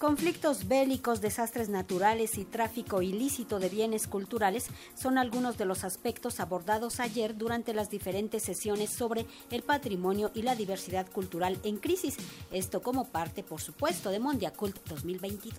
Conflictos bélicos, desastres naturales y tráfico ilícito de bienes culturales son algunos de los aspectos abordados ayer durante las diferentes sesiones sobre el patrimonio y la diversidad cultural en crisis. Esto como parte, por supuesto, de Mondiacult 2022.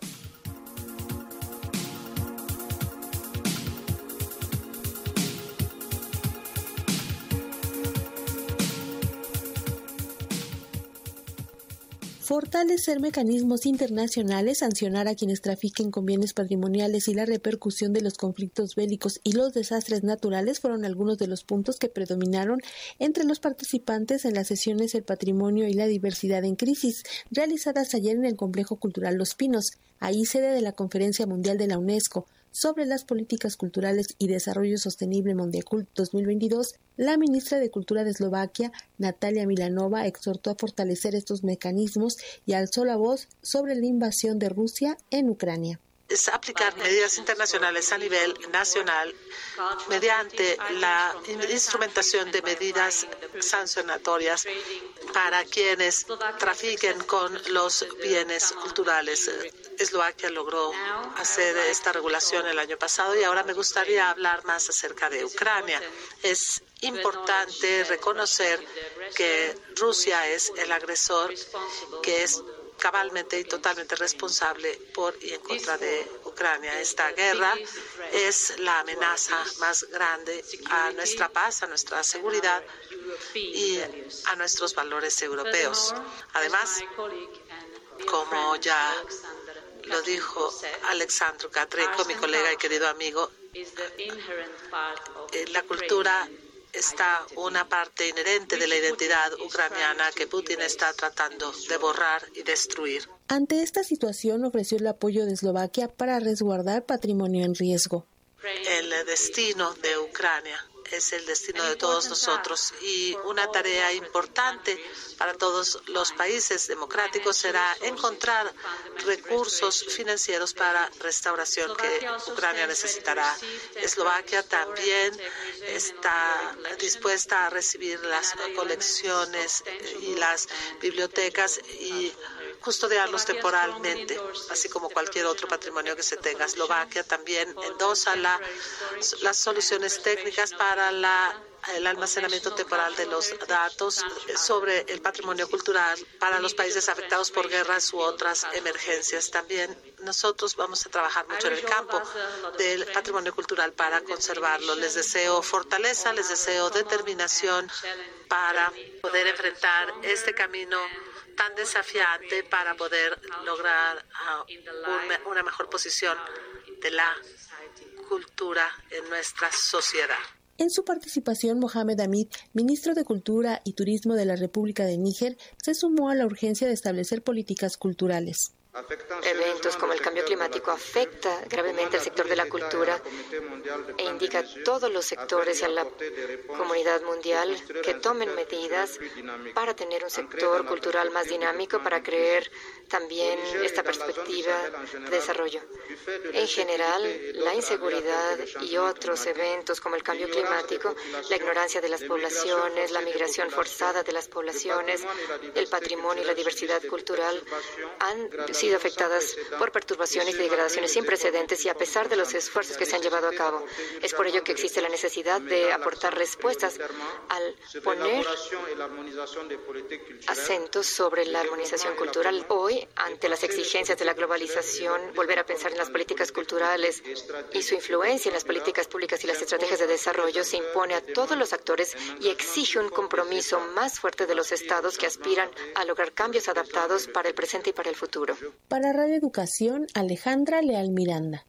Fortalecer mecanismos internacionales, sancionar a quienes trafiquen con bienes patrimoniales y la repercusión de los conflictos bélicos y los desastres naturales fueron algunos de los puntos que predominaron entre los participantes en las sesiones El Patrimonio y la Diversidad en Crisis, realizadas ayer en el Complejo Cultural Los Pinos, ahí sede de la Conferencia Mundial de la UNESCO sobre las políticas culturales y desarrollo sostenible Mondiacult 2022, la ministra de Cultura de Eslovaquia, Natalia Milanova, exhortó a fortalecer estos mecanismos y alzó la voz sobre la invasión de Rusia en Ucrania es aplicar medidas internacionales a nivel nacional mediante la instrumentación de medidas sancionatorias para quienes trafiquen con los bienes culturales. Eslovaquia logró hacer esta regulación el año pasado y ahora me gustaría hablar más acerca de Ucrania. Es importante reconocer que Rusia es el agresor que es cabalmente y totalmente responsable por y en contra de Ucrania. Esta guerra es la amenaza más grande a nuestra paz, a nuestra seguridad y a nuestros valores europeos. Además, como ya lo dijo Alexandro Katrenko, mi colega y querido amigo, eh, la cultura está una parte inherente de la identidad ucraniana que Putin está tratando de borrar y destruir. Ante esta situación ofreció el apoyo de Eslovaquia para resguardar patrimonio en riesgo. El destino de Ucrania es el destino de todos nosotros y una tarea importante para todos los países democráticos será encontrar recursos financieros para restauración que Ucrania necesitará. Eslovaquia también está dispuesta a recibir las colecciones y las bibliotecas y custodiarlos temporalmente, así como cualquier otro patrimonio que se tenga. Eslovaquia también endosa la, las soluciones técnicas para la el almacenamiento temporal de los datos sobre el patrimonio cultural para los países afectados por guerras u otras emergencias. También nosotros vamos a trabajar mucho en el campo del patrimonio cultural para conservarlo. Les deseo fortaleza, les deseo determinación para poder enfrentar este camino tan desafiante para poder lograr ah, una mejor posición de la cultura en nuestra sociedad. En su participación, Mohamed Hamid, ministro de Cultura y Turismo de la República de Níger, se sumó a la urgencia de establecer políticas culturales. Eventos como el cambio climático afecta gravemente al sector de la cultura e indica a todos los sectores y a la comunidad mundial que tomen medidas para tener un sector cultural más dinámico, para creer también esta perspectiva de desarrollo. En general, la inseguridad y otros eventos como el cambio climático, la ignorancia de las poblaciones, la migración forzada de las poblaciones, el patrimonio y la diversidad cultural han sido afectadas por perturbaciones y degradaciones sin precedentes y a pesar de los esfuerzos que se han llevado a cabo. Es por ello que existe la necesidad de aportar respuestas al poner acentos sobre la armonización cultural. Hoy, ante las exigencias de la globalización, volver a pensar en las políticas culturales y su influencia en las políticas públicas y las estrategias de desarrollo se impone a todos los actores y exige un compromiso más fuerte de los estados que aspiran a lograr cambios adaptados para el presente y para el futuro. Para Radio Educación, Alejandra Leal Miranda.